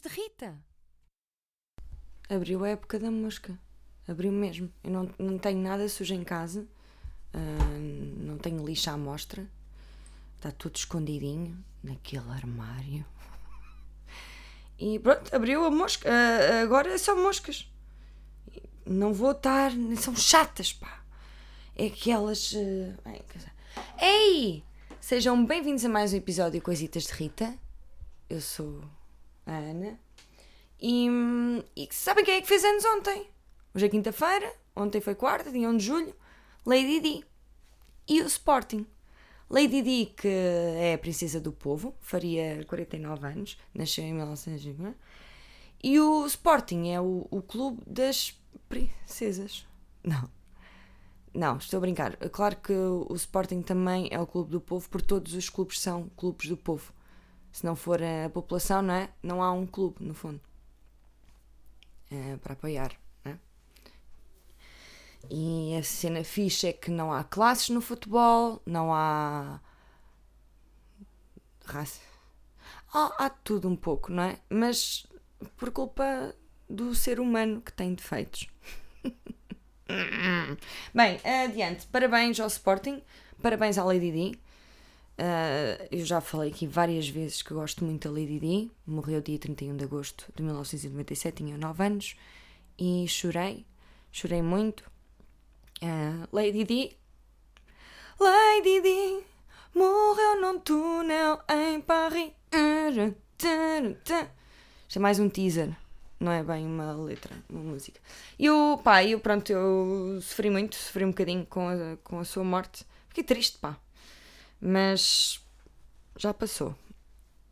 de Rita. Abriu a época da mosca. Abriu mesmo. Eu não, não tenho nada sujo em casa. Uh, não tenho lixo à mostra. Está tudo escondidinho naquele armário. E pronto, abriu a mosca. Uh, agora são moscas. Não vou estar. São chatas, pá. É aquelas. Uh, Ei! Sejam bem-vindos a mais um episódio de Coisitas de Rita. Eu sou a Ana. E, e sabem quem é que fez anos ontem? Hoje é quinta-feira, ontem foi quarta, dia 1 de julho. Lady Di. E o Sporting. Lady Di, que é a princesa do povo, faria 49 anos, nasceu em 1950. E o Sporting é o, o clube das princesas. Não. Não, estou a brincar. Claro que o Sporting também é o clube do povo, porque todos os clubes são clubes do povo. Se não for a população, não é? Não há um clube, no fundo. É, para apoiar. E a cena fixa é que não há classes no futebol, não há. raça. Há, há tudo um pouco, não é? Mas por culpa do ser humano que tem defeitos. Bem, adiante. Parabéns ao Sporting, parabéns à Lady Di. Uh, eu já falei aqui várias vezes que gosto muito da Lady Di. Morreu dia 31 de agosto de 1997, tinha 9 anos e chorei, chorei muito. Uh, Lady Di. Lady Di morreu num túnel em Paris. Isto é mais um teaser, não é bem uma letra, uma música. E o pá, eu pronto, eu sofri muito, sofri um bocadinho com a, com a sua morte. Fiquei triste, pá. Mas já passou.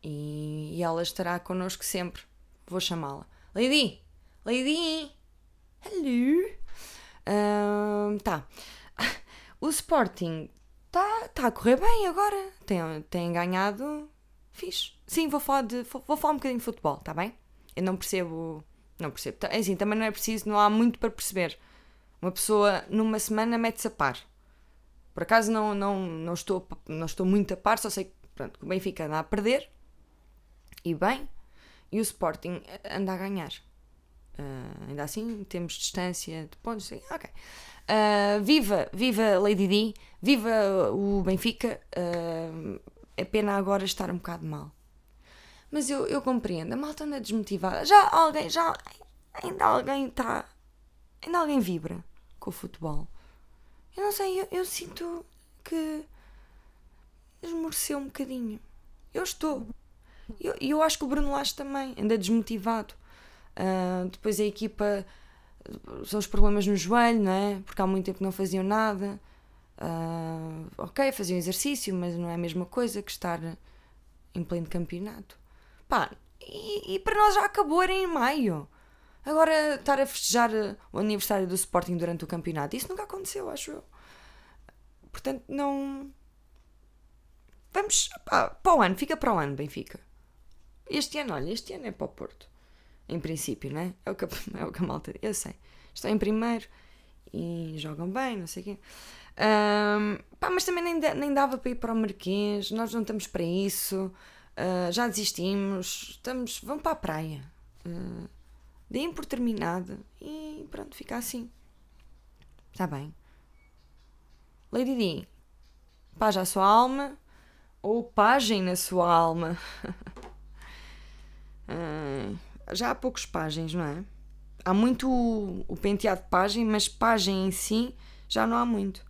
E, e ela estará connosco sempre. Vou chamá-la. Lady! Lady! Hello! tá. O Sporting está tá a correr bem agora. Tem, tem ganhado. Fixe. Sim, vou falar, de, vou falar um bocadinho de futebol, está bem? Eu não percebo. Não percebo. É assim, também não é preciso, não há muito para perceber. Uma pessoa numa semana mete-se a par. Por acaso não, não, não, estou, não estou muito a par, só sei que pronto, o Benfica anda a perder. E bem. E o Sporting anda a ganhar. Uh, ainda assim, temos distância de pontos. Ok. Uh, viva, viva Lady Di, viva o Benfica. Uh, é pena agora estar um bocado mal. Mas eu, eu compreendo, a malta anda desmotivada. Já alguém, já. Ainda alguém está. Ainda alguém vibra com o futebol. Eu não sei, eu, eu sinto que esmoreceu um bocadinho. Eu estou. E eu, eu acho que o Bruno Lage também anda desmotivado. Uh, depois a equipa são os problemas no joelho, não é? Porque há muito tempo não faziam nada. Uh, ok, faziam exercício, mas não é a mesma coisa que estar em pleno campeonato. Pá, e, e para nós já acabou, era em maio. Agora estar a festejar o aniversário do Sporting durante o campeonato, isso nunca aconteceu, acho eu. Portanto, não. Vamos. Pá, para o ano, fica para o ano, Benfica. Este ano, olha, este ano é para o Porto em princípio, né? É o que, é o que a malta. Eu sei. Estão em primeiro e jogam bem, não sei o quê. Um, pá, mas também nem, nem dava para ir para o Marquês, nós não estamos para isso, uh, já desistimos, estamos, vamos para a praia. Uh, deem por terminado e pronto, fica assim. Está bem. Lady Di, paz à sua alma ou pagem na sua alma. uh, já há poucos páginas, não é? Há muito o, penteado de página, mas página em si já não há muito.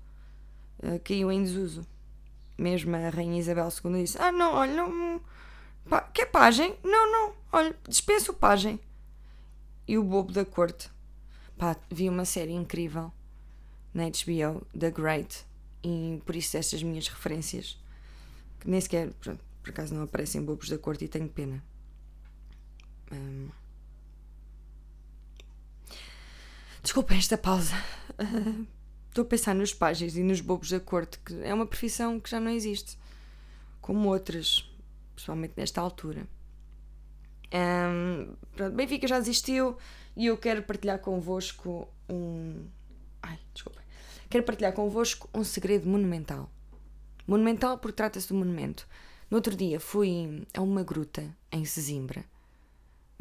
Uh, caiu em desuso. Mesmo a Rainha Isabel II disse: Ah, não, olha, não. Pá, quer página? Não, não, olha, dispensa o página. E o bobo da corte. Pá, vi uma série incrível na HBO, The Great, e por isso estas minhas referências, que nem sequer, pronto, por acaso não aparecem bobos da corte e tenho pena. Um... Desculpem esta pausa. Uh, estou a pensar nos páginas e nos bobos da corte, que é uma profissão que já não existe, como outras, principalmente nesta altura. Um, pronto, Benfica já existiu e eu quero partilhar convosco um. Ai, desculpem. Quero partilhar convosco um segredo monumental. Monumental porque trata-se de um monumento. No outro dia fui a uma gruta em Sesimbra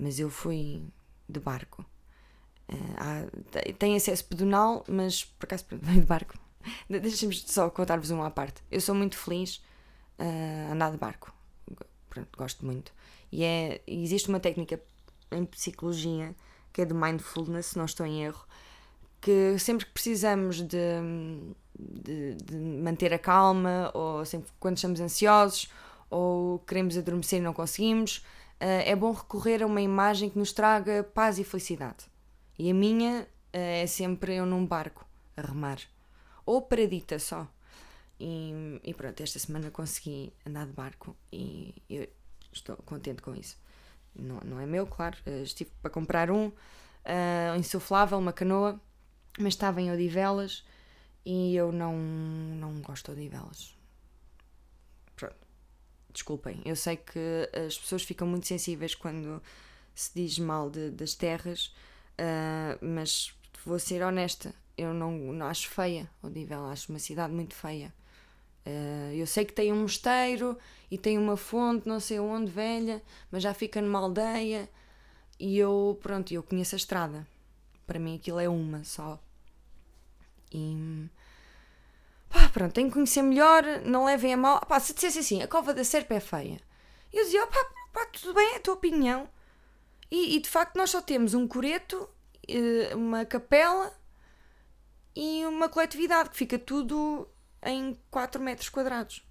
mas eu fui de barco. Uh, tem acesso pedonal, mas por acaso de barco. Deixem-me só contar-vos uma à parte. Eu sou muito feliz uh, a andar de barco. Pronto, gosto muito. E é, existe uma técnica em psicologia que é de mindfulness, se não estou em erro, que sempre que precisamos de, de, de, manter a calma, ou sempre quando estamos ansiosos, ou queremos adormecer e não conseguimos, uh, é bom recorrer a uma imagem que nos traga paz e felicidade. E a minha uh, é sempre eu num barco, a remar. Ou paradita só. E, e pronto, esta semana consegui andar de barco e eu estou contente com isso. Não, não é meu, claro, uh, estive para comprar um, uh, insuflável, uma canoa, mas estava em Odivelas e eu não, não gosto de Odivelas. Pronto. Desculpem, eu sei que as pessoas ficam muito sensíveis quando se diz mal de, das terras, uh, mas vou ser honesta, eu não, não acho feia Odivelas, acho uma cidade muito feia. Uh, eu sei que tem um mosteiro e tem uma fonte, não sei onde, velha, mas já fica numa aldeia e eu, pronto, eu conheço a estrada. Para mim aquilo é uma só. E. Pá, pronto, tenho que conhecer melhor, não levem a mal. Pá, se dissesse assim, a cova da serpa é feia. Eu dizia, pá, pá, tudo bem, é a tua opinião. E, e de facto nós só temos um coreto, eh, uma capela e uma coletividade, que fica tudo em 4 metros quadrados.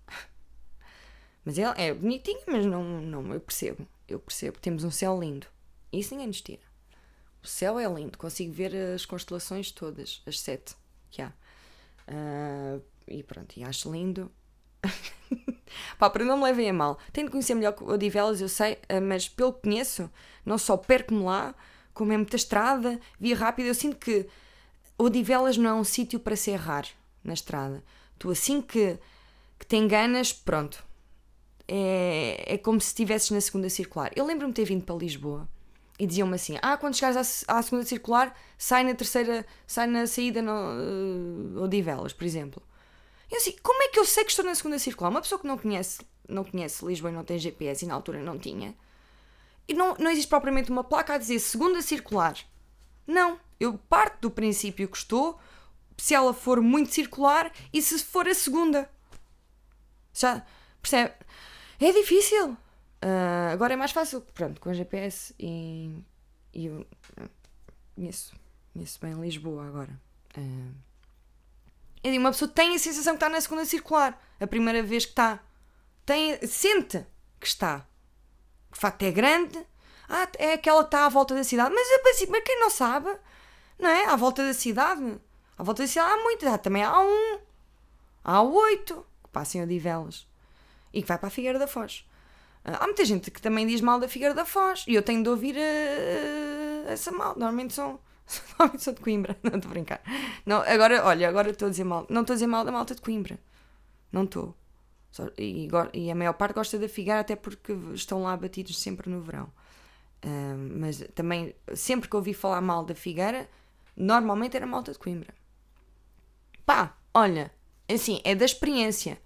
Mas é, é bonitinho, mas não, não, eu percebo. Eu percebo. Temos um céu lindo. Isso ninguém nos tira. O céu é lindo, consigo ver as constelações todas, as sete que há. Uh, e pronto, e acho lindo. Pá, para não me levem a mal. Tenho de conhecer melhor Odivelas, eu sei, uh, mas pelo que conheço, não só perco-me lá, como é muita estrada, via rápida, eu sinto que Odivelas não é um sítio para se errar na estrada. Tu assim que, que te enganas, pronto. É, é como se estivesses na segunda circular. Eu lembro-me de ter vindo para Lisboa e diziam-me assim: Ah, quando chegares à, à, segunda circular, sai na terceira, sai na saída no, uh, Odivelas, por exemplo. Eu assim, como é que eu sei que estou na segunda circular? Uma pessoa que não conhece, não conhece Lisboa e não tem GPS e na altura não tinha. E não, não existe propriamente uma placa a dizer segunda circular. Não. Eu parto do princípio que estou se ela for muito circular e se for a segunda. Já percebe? É difícil. Uh, agora é mais fácil, pronto, com GPS e, e eu conheço, conheço bem Lisboa agora. Uh, uma pessoa tem a sensação que está na segunda circular, a primeira vez que está. Tem, sente que está. De facto é grande. Ah, é aquela que está à volta da cidade. Mas, mas quem não sabe, não é? À volta da cidade. À volta disso há muitas, também há um, há oito que passam a Odivelas e que vai para a Figueira da Foz. Ah, há muita gente que também diz mal da Figueira da Foz e eu tenho de ouvir uh, essa mal. Normalmente são, normalmente sou de Coimbra, não estou a brincar. Não, agora, olha, agora estou a dizer mal, não estou a dizer mal da malta de Coimbra, não estou. E, e, a maior parte gosta da Figueira até porque estão lá batidos sempre no verão. Uh, mas também, sempre que ouvi falar mal da Figueira, normalmente era malta de Coimbra. Pá, olha, assim, é da experiência.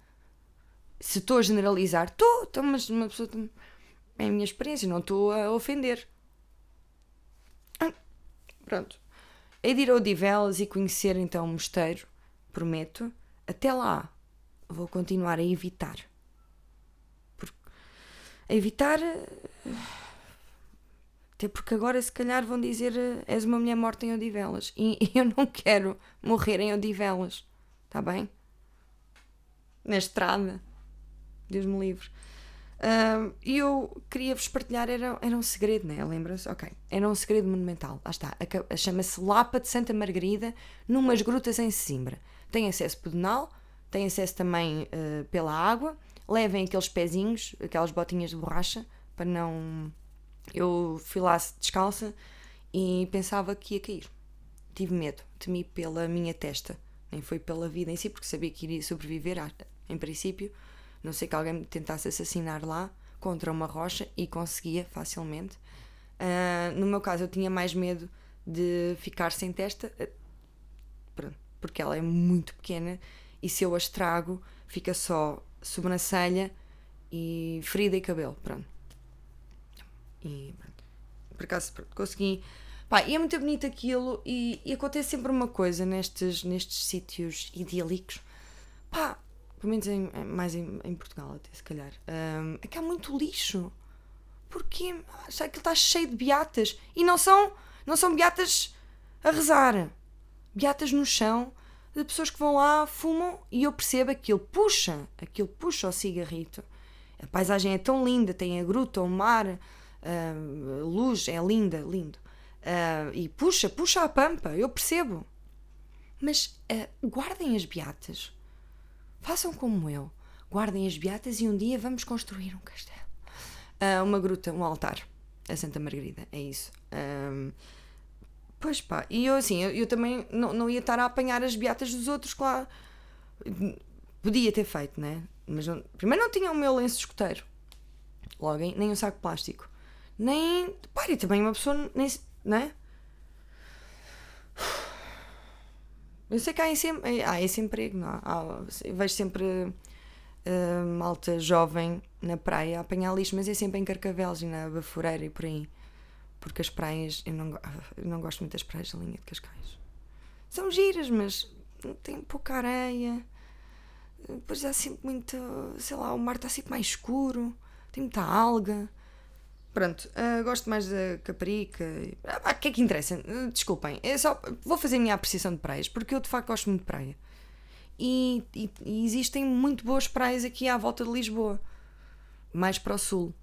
Se estou a generalizar, estou, estou, mas uma pessoa. É a minha experiência, não estou a ofender. Ah, pronto. É de ir ao Divelas e conhecer então o mosteiro, prometo. Até lá, vou continuar a evitar. A evitar. Até porque agora, se calhar, vão dizer és uma mulher morta em Odivelas. E eu não quero morrer em Odivelas. Está bem? Na estrada. Deus me livre. E eu queria-vos partilhar, era, era um segredo, né? Lembra-se? Ok. Era um segredo monumental. Lá está. Chama-se Lapa de Santa Margarida, numas grutas em Sesimbra. Tem acesso pedonal, tem acesso também uh, pela água. Levem aqueles pezinhos, aquelas botinhas de borracha, para não eu fui lá descalça e pensava que ia cair. Tive medo, temi pela minha testa, nem foi pela vida em si, porque sabia que iria sobreviver, em princípio. Não sei que alguém me tentasse assassinar lá contra uma rocha e conseguia facilmente. Uh, no meu caso, eu tinha mais medo de ficar sem testa, ah, porque ela é muito pequena e se eu a estrago, fica só sobrancelha e ferida e cabelo. Pronto. E por acaso consegui. Pá, e é muito bonito aquilo e, e acontece sempre uma coisa nestes, nestes sítios idílicos. Pá, pelo menos em, mais em, em, Portugal até se calhar. Um, é que há muito lixo. Porquê? Que está cheio de beatas. E não são, não são beatas a rezar. Beatas no chão de pessoas que vão lá, fumam e eu percebo aquilo puxa, aquilo puxa o cigarrito. A paisagem é tão linda, tem a gruta, o mar, a luz, é linda, lindo. Uh, e puxa, puxa a pampa, eu percebo. Mas uh, guardem as beatas. Façam como eu. Guardem as beatas e um dia vamos construir um castelo. Uma gruta, um altar. A Santa Margarida, é isso. Pois pá, e eu assim, eu, eu, também não, não ia estar a apanhar as beatas dos outros, claro. Podia ter feito, né? Mas não, primeiro não tinha o meu lenço escoteiro. Logo, nem um saco plástico. Nem. Pá, e também uma pessoa. Nem, né? Eu sei que há esse, há esse emprego, não há, vejo sempre uh, malta jovem na praia a apanhar lixo, mas é sempre em Carcavelos e na Baforeira e por aí. Porque as praias, eu não, eu não gosto muito das praias da linha de Cascais. São giras, mas tem pouca areia. Depois há sempre muito. Sei lá, o mar está sempre mais escuro. Tem muita alga. Pronto, uh, gosto mais da Caparica. Ah, o que é que interessa? Uh, desculpem, é só, vou fazer a minha apreciação de praias, porque eu de facto gosto muito de praia. E, e, e existem muito boas praias aqui à volta de Lisboa, mais para o sul.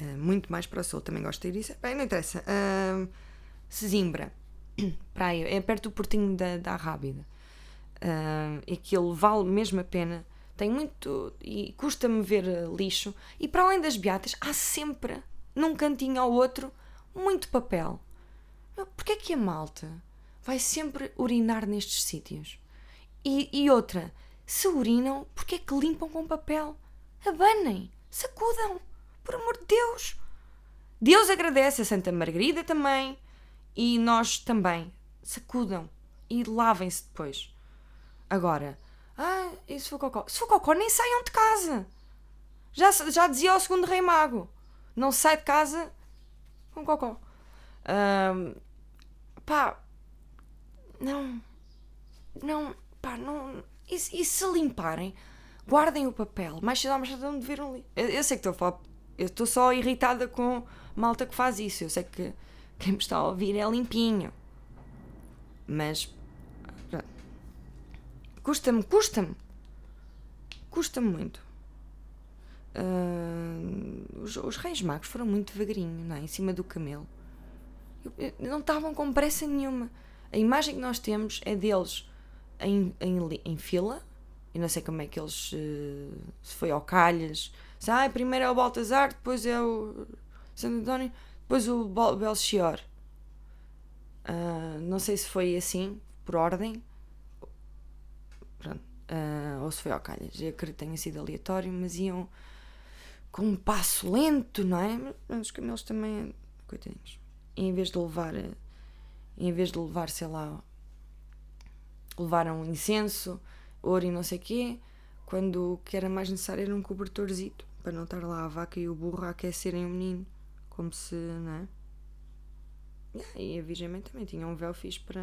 Uh, muito mais para o sul, também gosto de ir isso. Bem, não interessa. Uh, Sesimbra, praia, é perto do portinho da, da Rábida. Uh, aquilo vale mesmo a pena. Tem muito. e custa-me ver lixo. E para além das beatas, há sempre, num cantinho ao outro, muito papel. Porquê é que a malta vai sempre urinar nestes sítios? E, e outra, se urinam, porquê é que limpam com papel? Abanem, sacudam. Por amor de Deus! Deus agradece a Santa Margarida também e nós também. Sacudam e lavem-se depois. Agora, ah, e se for cocó? Se for cocó, nem saiam de casa. Já, já dizia o segundo rei mago. Não sai de casa com cocó. Um, pá, não, não, pá, não. E, e se limparem, guardem o papel. Mais cedo ou mais tarde de ver um li. Eu, eu sei que estou a falar eu estou só irritada com malta que faz isso. Eu sei que quem me está a ouvir é limpinho. Mas. Custa-me, custa-me. Custa-me muito. Uh, os, os, Reis Magos foram muito devagarinho, não é? Em cima do camelo. Não estavam com pressa nenhuma. A imagem que nós temos é deles em, em, em fila. E não sei como é que eles. Uh, se foi ao Calhas ah, primeiro é o Baltazar, depois é o Santo António, depois o Belchior. Uh, não sei se foi assim, por ordem. Pronto. Uh, ou se foi ao calhas. Eu acredito que tenha sido aleatório, mas iam com um passo lento, não é? Mas os camelos também, coitadinhos. Em vez de levar, em vez de levar, sei lá, levaram incenso, ouro e não sei o quê, quando o que era mais necessário era um cobertorzito para não estar lá a vaca e o burro a aquecerem o menino, como se, não é? E a Virgem também tinha um véu fixe para.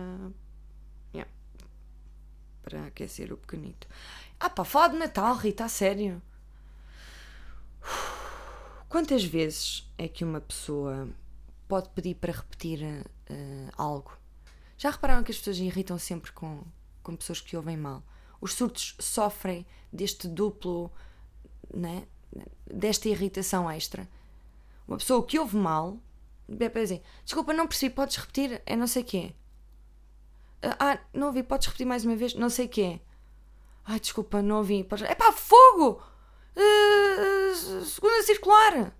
Para aquecer o pequenito. Ah pá, falar de Natal, Rita, a sério. Quantas vezes é que uma pessoa pode pedir para repetir uh, algo? Já repararam que as pessoas irritam sempre com, com pessoas que ouvem mal? Os surtos sofrem deste duplo, né? desta irritação extra. Uma pessoa que ouve mal, dizer, desculpa, não percebi, podes repetir? É não sei quê. Ah, não ouvi, podes repetir mais uma vez? Não sei o quê. Ai, desculpa, não ouvi. É pá, fogo! Uh, segunda circular!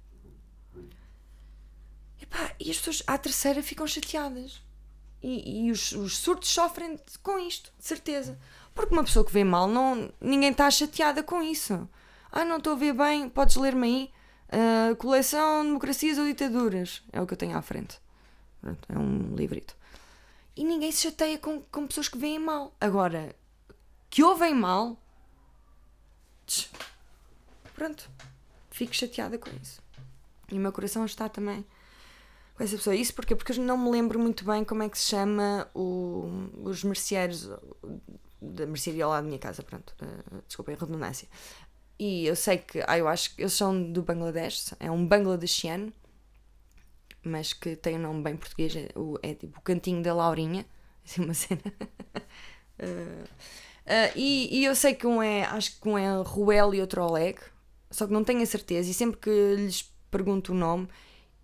Epá, e as pessoas à terceira ficam chateadas. E, e os, os surtos sofrem com isto, de certeza. Porque uma pessoa que vê mal, não, ninguém está chateada com isso. Ah, não estou a ver bem, podes ler-me aí. Uh, coleção Democracias ou Ditaduras. É o que eu tenho à frente. É um livrito. E ninguém se chateia com, com pessoas que veem mal. Agora, que ouvem mal. Tch, pronto. Fico chateada com isso. E o meu coração está também. com essa pessoa. Isso porquê? Porque eu não me lembro muito bem como é que se chama o, os merceeiros da mercearia lá da minha casa, pronto. Uh, desculpem a redundância. E eu sei que, ah, eu acho que eles são do Bangladesh, é um bangladeshiano, mas que tem um nome bem português, é, é tipo o Cantinho da Laurinha, assim uma cena. uh, uh, e, e, eu sei que um é, acho que um é Ruel e outro Oleg, só que não tenho a certeza, e sempre que lhes pergunto o nome,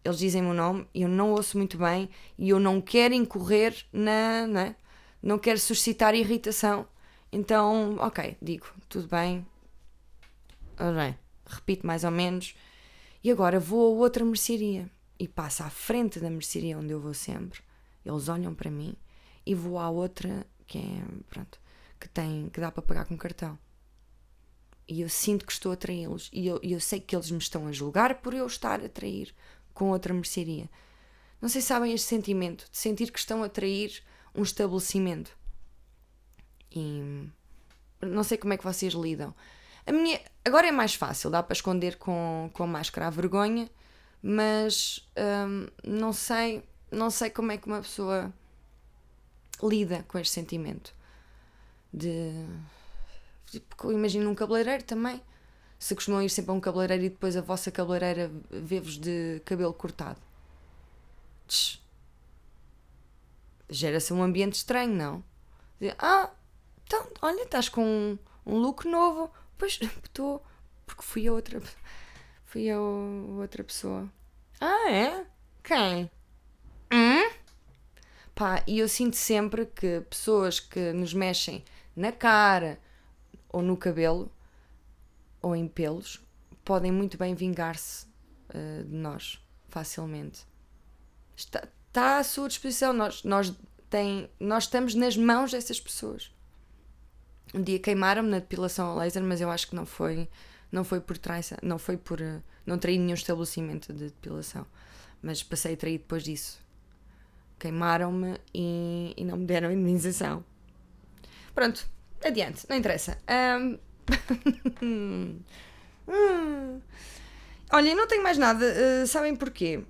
eles dizem-me o nome, e eu não ouço muito bem, e eu não quero incorrer na. Não, é? não quero suscitar irritação. Então, ok, digo, tudo bem, bem, repito mais ou menos. E agora vou a outra mercearia e passo à frente da mercearia onde eu vou sempre. Eles olham para mim e vou à outra que é, pronto, que tem, que dá para pagar com cartão. E eu sinto que estou a traí-los e eu, eu sei que eles me estão a julgar por eu estar a trair com outra mercearia. Não sei se sabem este sentimento de sentir que estão a trair um estabelecimento. E não sei como é que vocês lidam. A minha, agora é mais fácil, dá para esconder com, com a máscara a vergonha, mas hum, não sei, não sei como é que uma pessoa lida com este sentimento de tipo, imagino um cabeleireiro também. Se costumam ir sempre a um cabeleireiro e depois a vossa cabeleireira vê-vos de cabelo cortado. Gera-se um ambiente estranho, não? De, ah, então, olha, estás com um, um look novo. Pois, estou. Porque fui a outra. Fui a outra pessoa. Ah, é? Quem? Hum? Pá, e eu sinto sempre que pessoas que nos mexem na cara ou no cabelo ou em pelos podem muito bem vingar-se uh, de nós facilmente. Está, está à sua disposição. Nós, nós, tem, nós estamos nas mãos dessas pessoas. Um dia queimaram-me na depilação a laser, mas eu acho que não foi, não foi por traição, não foi por. Eh, não traí nenhum estabelecimento de depilação, mas passei a trair depois disso. Queimaram-me e, e não me deram indemnização. Pronto, adiante, não interessa. Um... Olha, não tenho mais nada. Uh, sabem porquê?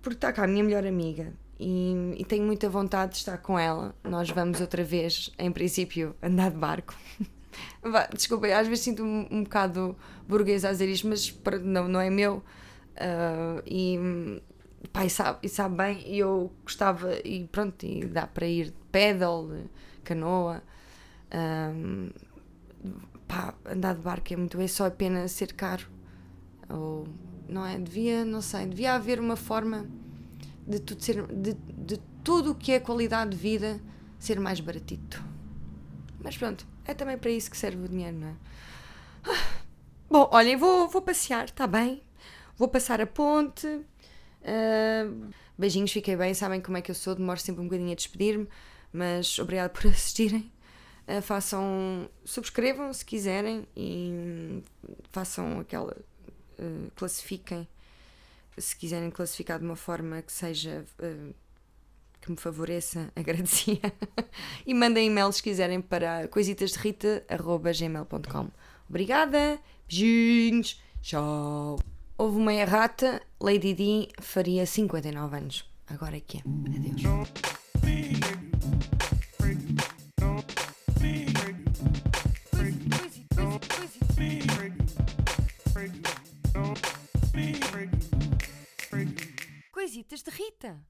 Porque está cá a minha melhor amiga e, e, tenho muita vontade de estar com ela. Nós vamos outra vez, em princípio, andar de barco. Desculpem, às vezes sinto um, bocado burguês a dizer isto, mas não, não é meu. Uh, e, pá, e, sabe, e sabe bem, e eu gostava, e pronto, e dá para ir de pedal, canoa. Um, pá, andar de barco é muito é só apenas ser caro. Ou, não é? Devia, não sei, devia haver uma forma de tudo ser de, de tudo o que é qualidade de vida ser mais baratito. Mas pronto, é também para isso que serve o dinheiro, não é? Bom, olhem, vou, vou passear, está bem? Vou passar a ponte. Uh, beijinhos, fiquei bem. Sabem como é que eu sou, demoro sempre um bocadinho a despedir-me, mas obrigado por assistirem. Uh, façam, subscrevam se quiserem e façam aquela. Uh, classifiquem se quiserem classificar de uma forma que seja uh, que me favoreça, agradecia. e mandem e-mails se quiserem para coisitasderrita.gmail.com Obrigada, beijinhos, tchau. Houve uma errata, Lady D faria 59 anos. Agora é que é. Adeus. Coisitas de Rita.